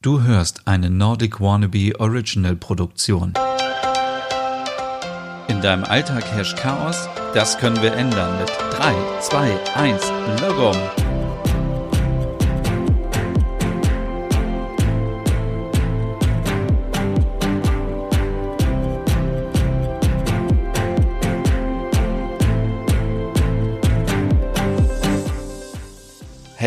Du hörst eine Nordic Wannabe Original Produktion. In deinem Alltag herrscht Chaos? Das können wir ändern mit 3, 2, 1, Logom.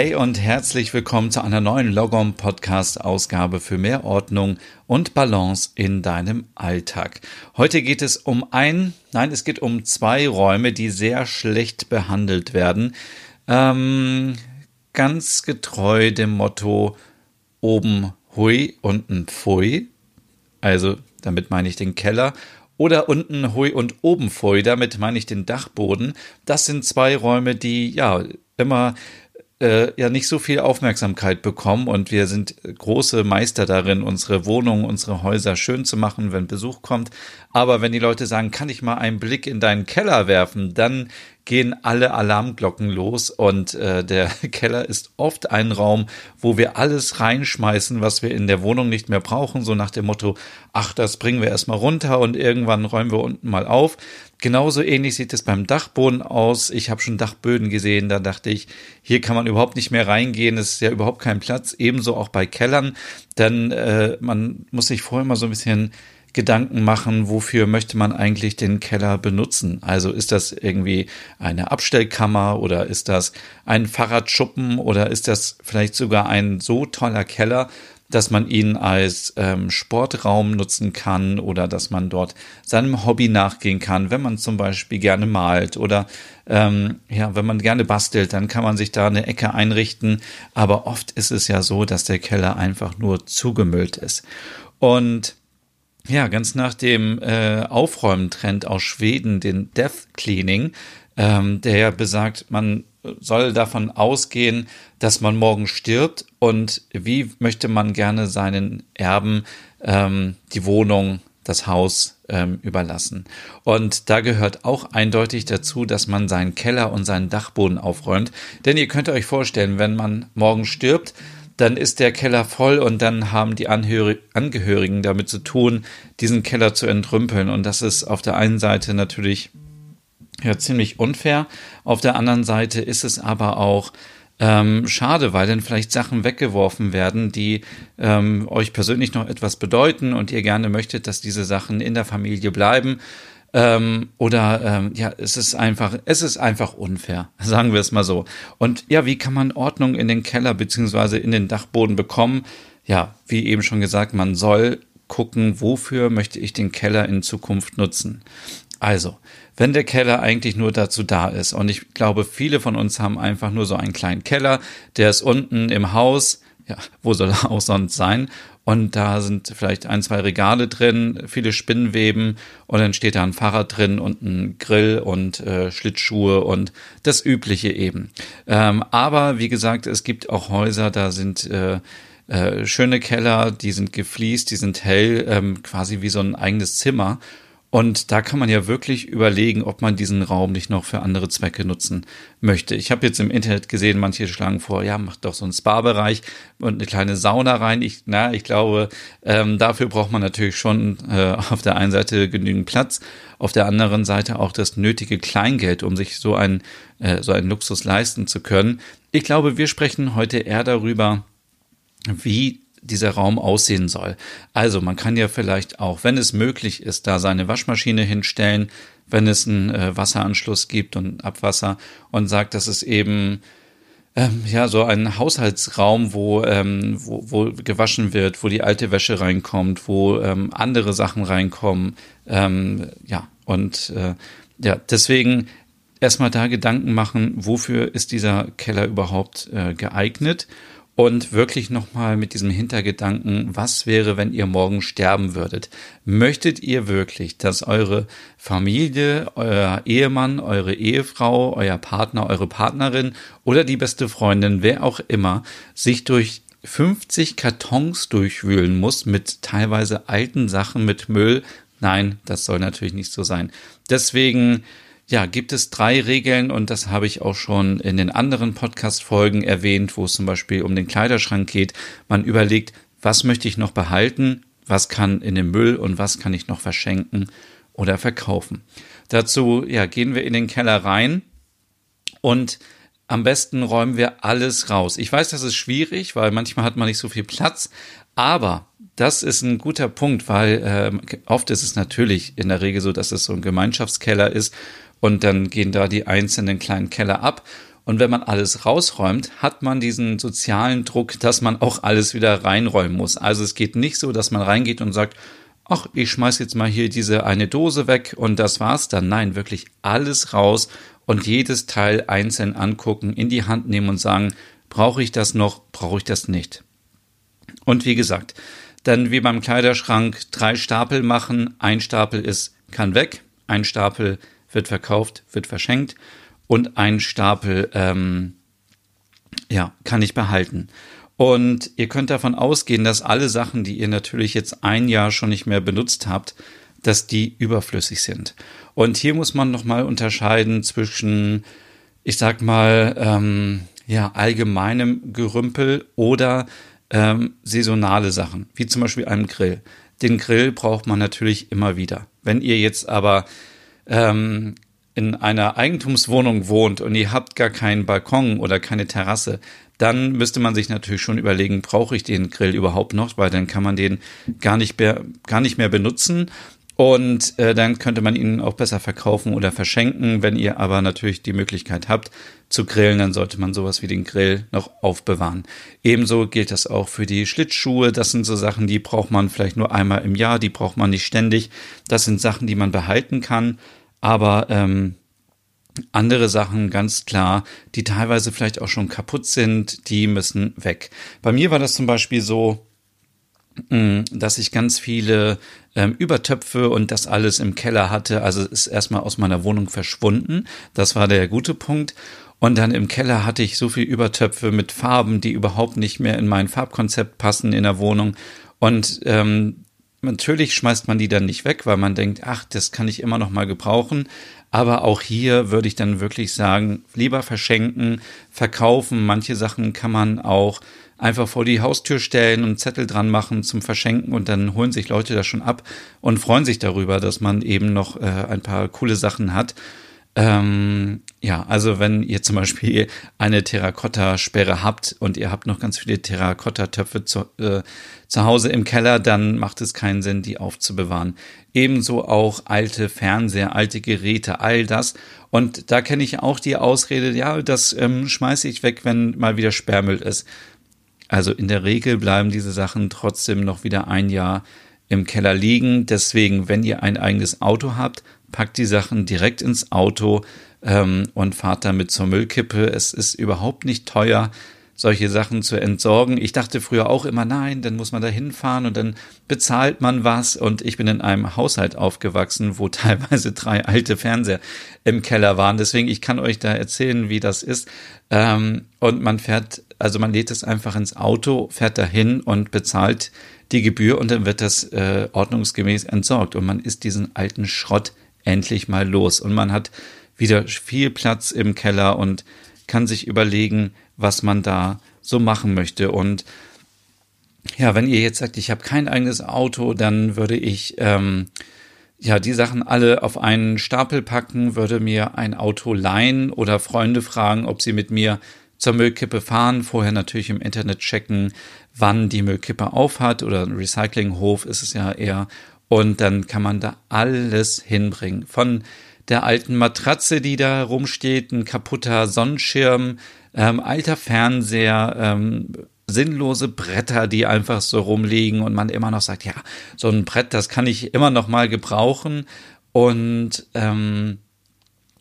Hey und herzlich willkommen zu einer neuen Logom Podcast Ausgabe für mehr Ordnung und Balance in deinem Alltag. Heute geht es um ein, nein, es geht um zwei Räume, die sehr schlecht behandelt werden. Ähm, ganz getreu dem Motto oben hui, unten pfui. Also damit meine ich den Keller oder unten hui und oben pfui, damit meine ich den Dachboden. Das sind zwei Räume, die ja immer äh, ja nicht so viel Aufmerksamkeit bekommen und wir sind große Meister darin, unsere Wohnungen, unsere Häuser schön zu machen, wenn Besuch kommt. Aber wenn die Leute sagen, kann ich mal einen Blick in deinen Keller werfen, dann gehen alle Alarmglocken los und äh, der Keller ist oft ein Raum, wo wir alles reinschmeißen, was wir in der Wohnung nicht mehr brauchen, so nach dem Motto, ach, das bringen wir erstmal runter und irgendwann räumen wir unten mal auf. Genauso ähnlich sieht es beim Dachboden aus. Ich habe schon Dachböden gesehen, da dachte ich, hier kann man überhaupt nicht mehr reingehen, es ist ja überhaupt kein Platz. Ebenso auch bei Kellern, denn äh, man muss sich vorher mal so ein bisschen Gedanken machen, wofür möchte man eigentlich den Keller benutzen? Also ist das irgendwie eine Abstellkammer oder ist das ein Fahrradschuppen oder ist das vielleicht sogar ein so toller Keller, dass man ihn als ähm, Sportraum nutzen kann oder dass man dort seinem Hobby nachgehen kann, wenn man zum Beispiel gerne malt oder ähm, ja, wenn man gerne bastelt, dann kann man sich da eine Ecke einrichten. Aber oft ist es ja so, dass der Keller einfach nur zugemüllt ist. Und ja, ganz nach dem äh, Aufräumen-Trend aus Schweden, den Death Cleaning, ähm, der ja besagt, man soll davon ausgehen, dass man morgen stirbt und wie möchte man gerne seinen Erben ähm, die Wohnung, das Haus ähm, überlassen. Und da gehört auch eindeutig dazu, dass man seinen Keller und seinen Dachboden aufräumt. Denn ihr könnt euch vorstellen, wenn man morgen stirbt, dann ist der Keller voll und dann haben die Angehörigen damit zu tun, diesen Keller zu entrümpeln. Und das ist auf der einen Seite natürlich ja ziemlich unfair. Auf der anderen Seite ist es aber auch ähm, schade, weil dann vielleicht Sachen weggeworfen werden, die ähm, euch persönlich noch etwas bedeuten und ihr gerne möchtet, dass diese Sachen in der Familie bleiben. Ähm, oder ähm, ja, es ist einfach, es ist einfach unfair, sagen wir es mal so. Und ja, wie kann man Ordnung in den Keller beziehungsweise in den Dachboden bekommen? Ja, wie eben schon gesagt, man soll gucken, wofür möchte ich den Keller in Zukunft nutzen. Also, wenn der Keller eigentlich nur dazu da ist, und ich glaube, viele von uns haben einfach nur so einen kleinen Keller, der ist unten im Haus, ja, wo soll er auch sonst sein? Und da sind vielleicht ein, zwei Regale drin, viele Spinnweben und dann steht da ein Fahrrad drin und ein Grill und äh, Schlittschuhe und das Übliche eben. Ähm, aber wie gesagt, es gibt auch Häuser, da sind äh, äh, schöne Keller, die sind gefliest, die sind hell, ähm, quasi wie so ein eigenes Zimmer. Und da kann man ja wirklich überlegen, ob man diesen Raum nicht noch für andere Zwecke nutzen möchte. Ich habe jetzt im Internet gesehen, manche schlagen vor, ja, macht doch so einen Spa-Bereich und eine kleine Sauna rein. Ich, na, ich glaube, ähm, dafür braucht man natürlich schon äh, auf der einen Seite genügend Platz, auf der anderen Seite auch das nötige Kleingeld, um sich so ein äh, so einen Luxus leisten zu können. Ich glaube, wir sprechen heute eher darüber, wie dieser Raum aussehen soll. Also man kann ja vielleicht auch, wenn es möglich ist, da seine Waschmaschine hinstellen, wenn es einen äh, Wasseranschluss gibt und Abwasser und sagt, dass es eben ähm, ja so ein Haushaltsraum, wo, ähm, wo, wo gewaschen wird, wo die alte Wäsche reinkommt, wo ähm, andere Sachen reinkommen. Ähm, ja, und äh, ja, deswegen erstmal da Gedanken machen, wofür ist dieser Keller überhaupt äh, geeignet und wirklich nochmal mit diesem Hintergedanken, was wäre, wenn ihr morgen sterben würdet? Möchtet ihr wirklich, dass eure Familie, euer Ehemann, eure Ehefrau, euer Partner, eure Partnerin oder die beste Freundin, wer auch immer, sich durch 50 Kartons durchwühlen muss mit teilweise alten Sachen, mit Müll? Nein, das soll natürlich nicht so sein. Deswegen ja, gibt es drei Regeln und das habe ich auch schon in den anderen Podcast-Folgen erwähnt, wo es zum Beispiel um den Kleiderschrank geht. Man überlegt, was möchte ich noch behalten, was kann in den Müll und was kann ich noch verschenken oder verkaufen. Dazu ja, gehen wir in den Keller rein und am besten räumen wir alles raus. Ich weiß, das ist schwierig, weil manchmal hat man nicht so viel Platz, aber das ist ein guter Punkt, weil äh, oft ist es natürlich in der Regel so, dass es so ein Gemeinschaftskeller ist und dann gehen da die einzelnen kleinen Keller ab. Und wenn man alles rausräumt, hat man diesen sozialen Druck, dass man auch alles wieder reinräumen muss. Also es geht nicht so, dass man reingeht und sagt, ach, ich schmeiß jetzt mal hier diese eine Dose weg und das war's dann. Nein, wirklich alles raus und jedes Teil einzeln angucken, in die Hand nehmen und sagen, brauche ich das noch, brauche ich das nicht. Und wie gesagt, dann wie beim Kleiderschrank drei Stapel machen. Ein Stapel ist, kann weg, ein Stapel wird verkauft, wird verschenkt und ein Stapel, ähm, ja, kann ich behalten. Und ihr könnt davon ausgehen, dass alle Sachen, die ihr natürlich jetzt ein Jahr schon nicht mehr benutzt habt, dass die überflüssig sind. Und hier muss man nochmal unterscheiden zwischen, ich sag mal, ähm, ja, allgemeinem Gerümpel oder ähm, saisonale Sachen, wie zum Beispiel einem Grill. Den Grill braucht man natürlich immer wieder. Wenn ihr jetzt aber ähm, in einer Eigentumswohnung wohnt und ihr habt gar keinen Balkon oder keine Terrasse, dann müsste man sich natürlich schon überlegen, brauche ich den Grill überhaupt noch, weil dann kann man den gar nicht mehr, gar nicht mehr benutzen und äh, dann könnte man ihn auch besser verkaufen oder verschenken. Wenn ihr aber natürlich die Möglichkeit habt zu grillen, dann sollte man sowas wie den Grill noch aufbewahren. Ebenso gilt das auch für die Schlittschuhe. Das sind so Sachen, die braucht man vielleicht nur einmal im Jahr, die braucht man nicht ständig. Das sind Sachen, die man behalten kann. Aber ähm, andere Sachen ganz klar, die teilweise vielleicht auch schon kaputt sind, die müssen weg. Bei mir war das zum Beispiel so, dass ich ganz viele ähm, Übertöpfe und das alles im Keller hatte. Also ist erstmal aus meiner Wohnung verschwunden. Das war der gute Punkt. Und dann im Keller hatte ich so viel Übertöpfe mit Farben, die überhaupt nicht mehr in mein Farbkonzept passen in der Wohnung. Und ähm, natürlich schmeißt man die dann nicht weg, weil man denkt, ach, das kann ich immer noch mal gebrauchen. Aber auch hier würde ich dann wirklich sagen, lieber verschenken, verkaufen. Manche Sachen kann man auch einfach vor die Haustür stellen und Zettel dran machen zum Verschenken und dann holen sich Leute das schon ab und freuen sich darüber, dass man eben noch äh, ein paar coole Sachen hat. Ähm, ja, also wenn ihr zum Beispiel eine Terrakotta-Sperre habt und ihr habt noch ganz viele Terrakotta-Töpfe zu, äh, zu Hause im Keller, dann macht es keinen Sinn, die aufzubewahren. Ebenso auch alte Fernseher, alte Geräte, all das. Und da kenne ich auch die Ausrede, ja, das ähm, schmeiße ich weg, wenn mal wieder Sperrmüll ist. Also in der Regel bleiben diese Sachen trotzdem noch wieder ein Jahr im Keller liegen. Deswegen, wenn ihr ein eigenes Auto habt, packt die Sachen direkt ins Auto ähm, und fahrt damit zur Müllkippe. Es ist überhaupt nicht teuer, solche Sachen zu entsorgen. Ich dachte früher auch immer, nein, dann muss man da hinfahren und dann bezahlt man was. Und ich bin in einem Haushalt aufgewachsen, wo teilweise drei alte Fernseher im Keller waren. Deswegen, ich kann euch da erzählen, wie das ist. Ähm, und man fährt also man lädt es einfach ins Auto, fährt dahin und bezahlt die Gebühr und dann wird das äh, ordnungsgemäß entsorgt und man ist diesen alten Schrott endlich mal los und man hat wieder viel Platz im Keller und kann sich überlegen, was man da so machen möchte und ja, wenn ihr jetzt sagt, ich habe kein eigenes Auto, dann würde ich ähm, ja die Sachen alle auf einen Stapel packen, würde mir ein Auto leihen oder Freunde fragen, ob sie mit mir zur Müllkippe fahren, vorher natürlich im Internet checken, wann die Müllkippe aufhat oder ein Recyclinghof ist es ja eher. Und dann kann man da alles hinbringen. Von der alten Matratze, die da rumsteht, ein kaputter Sonnenschirm, ähm, alter Fernseher, ähm, sinnlose Bretter, die einfach so rumliegen und man immer noch sagt, ja, so ein Brett, das kann ich immer noch mal gebrauchen. Und ähm,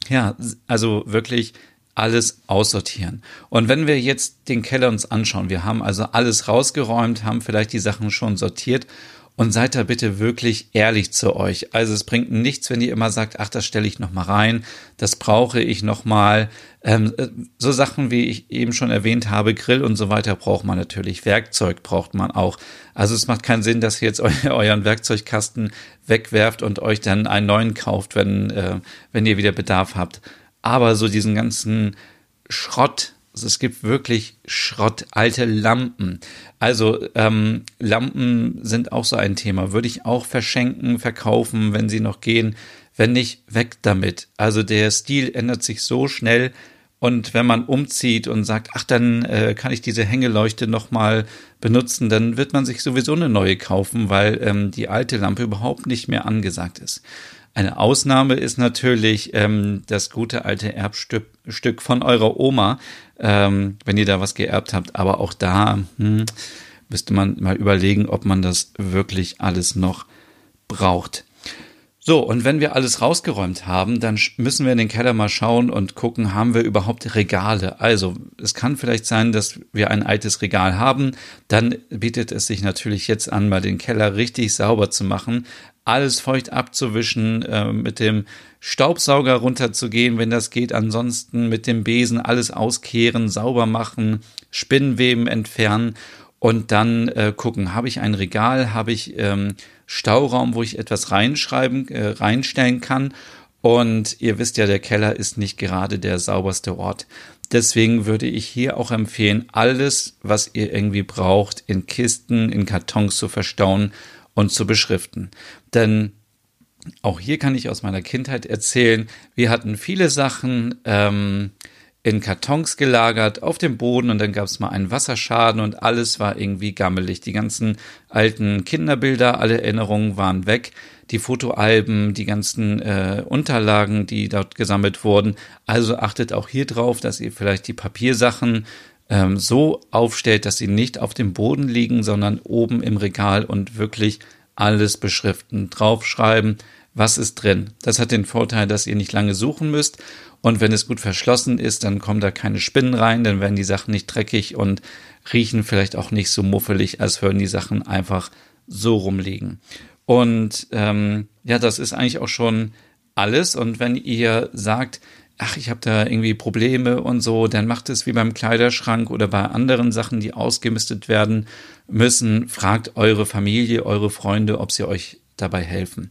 ja, also wirklich alles aussortieren. Und wenn wir jetzt den Keller uns anschauen, wir haben also alles rausgeräumt, haben vielleicht die Sachen schon sortiert und seid da bitte wirklich ehrlich zu euch. Also es bringt nichts, wenn ihr immer sagt, ach, das stelle ich noch mal rein, das brauche ich noch mal. Ähm, äh, so Sachen, wie ich eben schon erwähnt habe, Grill und so weiter braucht man natürlich. Werkzeug braucht man auch. Also es macht keinen Sinn, dass ihr jetzt euren Werkzeugkasten wegwerft und euch dann einen neuen kauft, wenn, äh, wenn ihr wieder Bedarf habt. Aber so diesen ganzen Schrott, es gibt wirklich Schrott, alte Lampen. Also ähm, Lampen sind auch so ein Thema. Würde ich auch verschenken, verkaufen, wenn sie noch gehen. Wenn nicht, weg damit. Also der Stil ändert sich so schnell. Und wenn man umzieht und sagt, ach, dann äh, kann ich diese Hängeleuchte nochmal benutzen, dann wird man sich sowieso eine neue kaufen, weil ähm, die alte Lampe überhaupt nicht mehr angesagt ist. Eine Ausnahme ist natürlich ähm, das gute alte Erbstück Stück von eurer Oma, ähm, wenn ihr da was geerbt habt. Aber auch da hm, müsste man mal überlegen, ob man das wirklich alles noch braucht. So, und wenn wir alles rausgeräumt haben, dann müssen wir in den Keller mal schauen und gucken, haben wir überhaupt Regale? Also, es kann vielleicht sein, dass wir ein altes Regal haben. Dann bietet es sich natürlich jetzt an, mal den Keller richtig sauber zu machen, alles feucht abzuwischen, äh, mit dem Staubsauger runterzugehen, wenn das geht. Ansonsten mit dem Besen alles auskehren, sauber machen, Spinnweben entfernen und dann äh, gucken, habe ich ein Regal, habe ich ähm, Stauraum, wo ich etwas reinschreiben, äh, reinstellen kann. Und ihr wisst ja, der Keller ist nicht gerade der sauberste Ort. Deswegen würde ich hier auch empfehlen, alles, was ihr irgendwie braucht, in Kisten, in Kartons zu verstauen und zu beschriften. Denn auch hier kann ich aus meiner Kindheit erzählen, wir hatten viele Sachen, ähm, in Kartons gelagert auf dem Boden und dann gab es mal einen Wasserschaden und alles war irgendwie gammelig. Die ganzen alten Kinderbilder, alle Erinnerungen waren weg, die Fotoalben, die ganzen äh, Unterlagen, die dort gesammelt wurden. Also achtet auch hier drauf, dass ihr vielleicht die Papiersachen ähm, so aufstellt, dass sie nicht auf dem Boden liegen, sondern oben im Regal und wirklich alles beschriften, draufschreiben, was ist drin. Das hat den Vorteil, dass ihr nicht lange suchen müsst und wenn es gut verschlossen ist, dann kommen da keine Spinnen rein, dann werden die Sachen nicht dreckig und riechen vielleicht auch nicht so muffelig, als würden die Sachen einfach so rumliegen. Und ähm, ja, das ist eigentlich auch schon alles. Und wenn ihr sagt, ach, ich habe da irgendwie Probleme und so, dann macht es wie beim Kleiderschrank oder bei anderen Sachen, die ausgemistet werden müssen. Fragt eure Familie, eure Freunde, ob sie euch dabei helfen.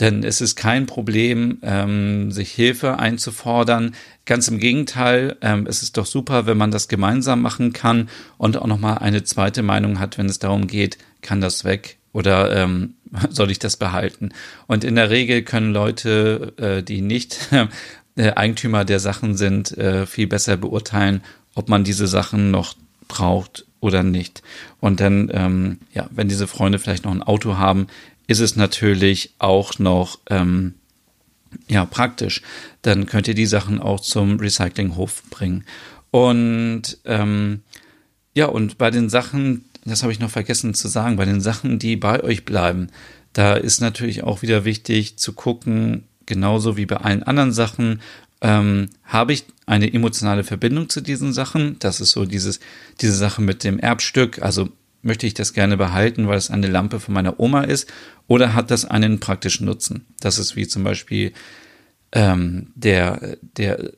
Denn es ist kein Problem, ähm, sich Hilfe einzufordern. Ganz im Gegenteil, ähm, es ist doch super, wenn man das gemeinsam machen kann und auch nochmal eine zweite Meinung hat, wenn es darum geht, kann das weg oder ähm, soll ich das behalten? Und in der Regel können Leute, äh, die nicht äh, Eigentümer der Sachen sind, äh, viel besser beurteilen, ob man diese Sachen noch braucht oder nicht. Und dann, ähm, ja, wenn diese Freunde vielleicht noch ein Auto haben, ist es natürlich auch noch ähm, ja, praktisch. Dann könnt ihr die Sachen auch zum Recyclinghof bringen. Und ähm, ja, und bei den Sachen, das habe ich noch vergessen zu sagen, bei den Sachen, die bei euch bleiben, da ist natürlich auch wieder wichtig zu gucken, genauso wie bei allen anderen Sachen, ähm, habe ich eine emotionale Verbindung zu diesen Sachen. Das ist so dieses, diese Sache mit dem Erbstück. Also möchte ich das gerne behalten, weil es eine Lampe von meiner Oma ist, oder hat das einen praktischen Nutzen? Das ist wie zum Beispiel ähm, der, der,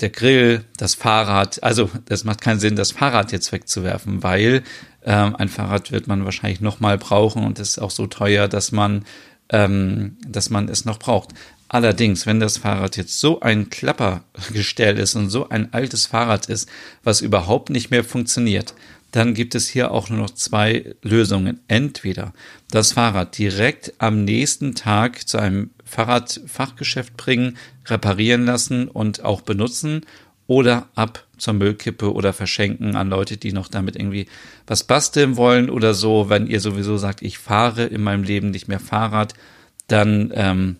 der Grill, das Fahrrad. Also das macht keinen Sinn, das Fahrrad jetzt wegzuwerfen, weil ähm, ein Fahrrad wird man wahrscheinlich nochmal brauchen und ist auch so teuer, dass man, ähm, dass man es noch braucht. Allerdings, wenn das Fahrrad jetzt so ein Klappergestell ist und so ein altes Fahrrad ist, was überhaupt nicht mehr funktioniert, dann gibt es hier auch nur noch zwei Lösungen. Entweder das Fahrrad direkt am nächsten Tag zu einem Fahrradfachgeschäft bringen, reparieren lassen und auch benutzen oder ab zur Müllkippe oder verschenken an Leute, die noch damit irgendwie was basteln wollen oder so. Wenn ihr sowieso sagt, ich fahre in meinem Leben nicht mehr Fahrrad, dann ähm,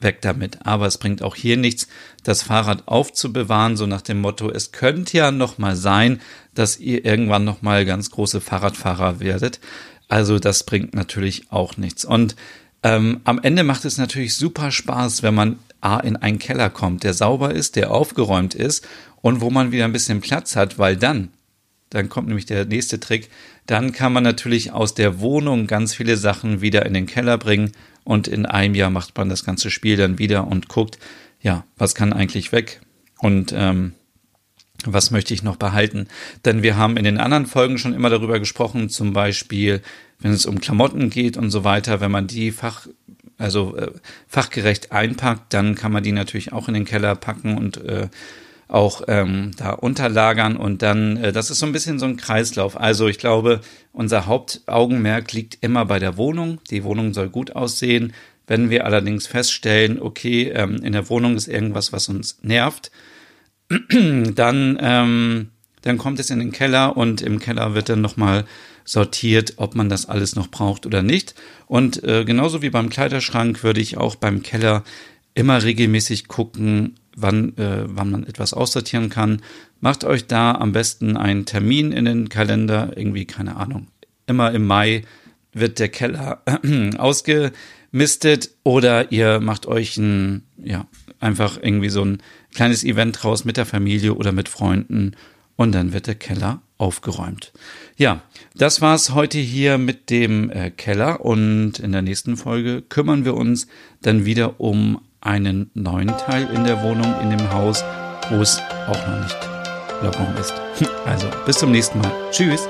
weg damit. Aber es bringt auch hier nichts, das Fahrrad aufzubewahren, so nach dem Motto, es könnte ja noch mal sein, dass ihr irgendwann noch mal ganz große Fahrradfahrer werdet. Also das bringt natürlich auch nichts. Und ähm, am Ende macht es natürlich super Spaß, wenn man A in einen Keller kommt, der sauber ist, der aufgeräumt ist und wo man wieder ein bisschen Platz hat, weil dann, dann kommt nämlich der nächste Trick, dann kann man natürlich aus der Wohnung ganz viele Sachen wieder in den Keller bringen und in einem Jahr macht man das ganze Spiel dann wieder und guckt, ja, was kann eigentlich weg und ähm, was möchte ich noch behalten? Denn wir haben in den anderen Folgen schon immer darüber gesprochen, zum Beispiel, wenn es um Klamotten geht und so weiter, wenn man die Fach, also äh, fachgerecht einpackt, dann kann man die natürlich auch in den Keller packen und äh, auch ähm, da unterlagern und dann, äh, das ist so ein bisschen so ein Kreislauf. Also ich glaube, unser Hauptaugenmerk liegt immer bei der Wohnung. Die Wohnung soll gut aussehen. Wenn wir allerdings feststellen, okay, ähm, in der Wohnung ist irgendwas, was uns nervt, dann, ähm, dann kommt es in den Keller und im Keller wird dann nochmal sortiert, ob man das alles noch braucht oder nicht. Und äh, genauso wie beim Kleiderschrank würde ich auch beim Keller immer regelmäßig gucken, wann, äh, wann man etwas aussortieren kann. Macht euch da am besten einen Termin in den Kalender, irgendwie, keine Ahnung. Immer im Mai wird der Keller ausgemistet oder ihr macht euch ein, ja, einfach irgendwie so ein kleines Event draus mit der Familie oder mit Freunden und dann wird der Keller aufgeräumt. Ja, das war's heute hier mit dem äh, Keller und in der nächsten Folge kümmern wir uns dann wieder um einen neuen Teil in der Wohnung, in dem Haus, wo es auch noch nicht Lockdown ist. Also bis zum nächsten Mal. Tschüss.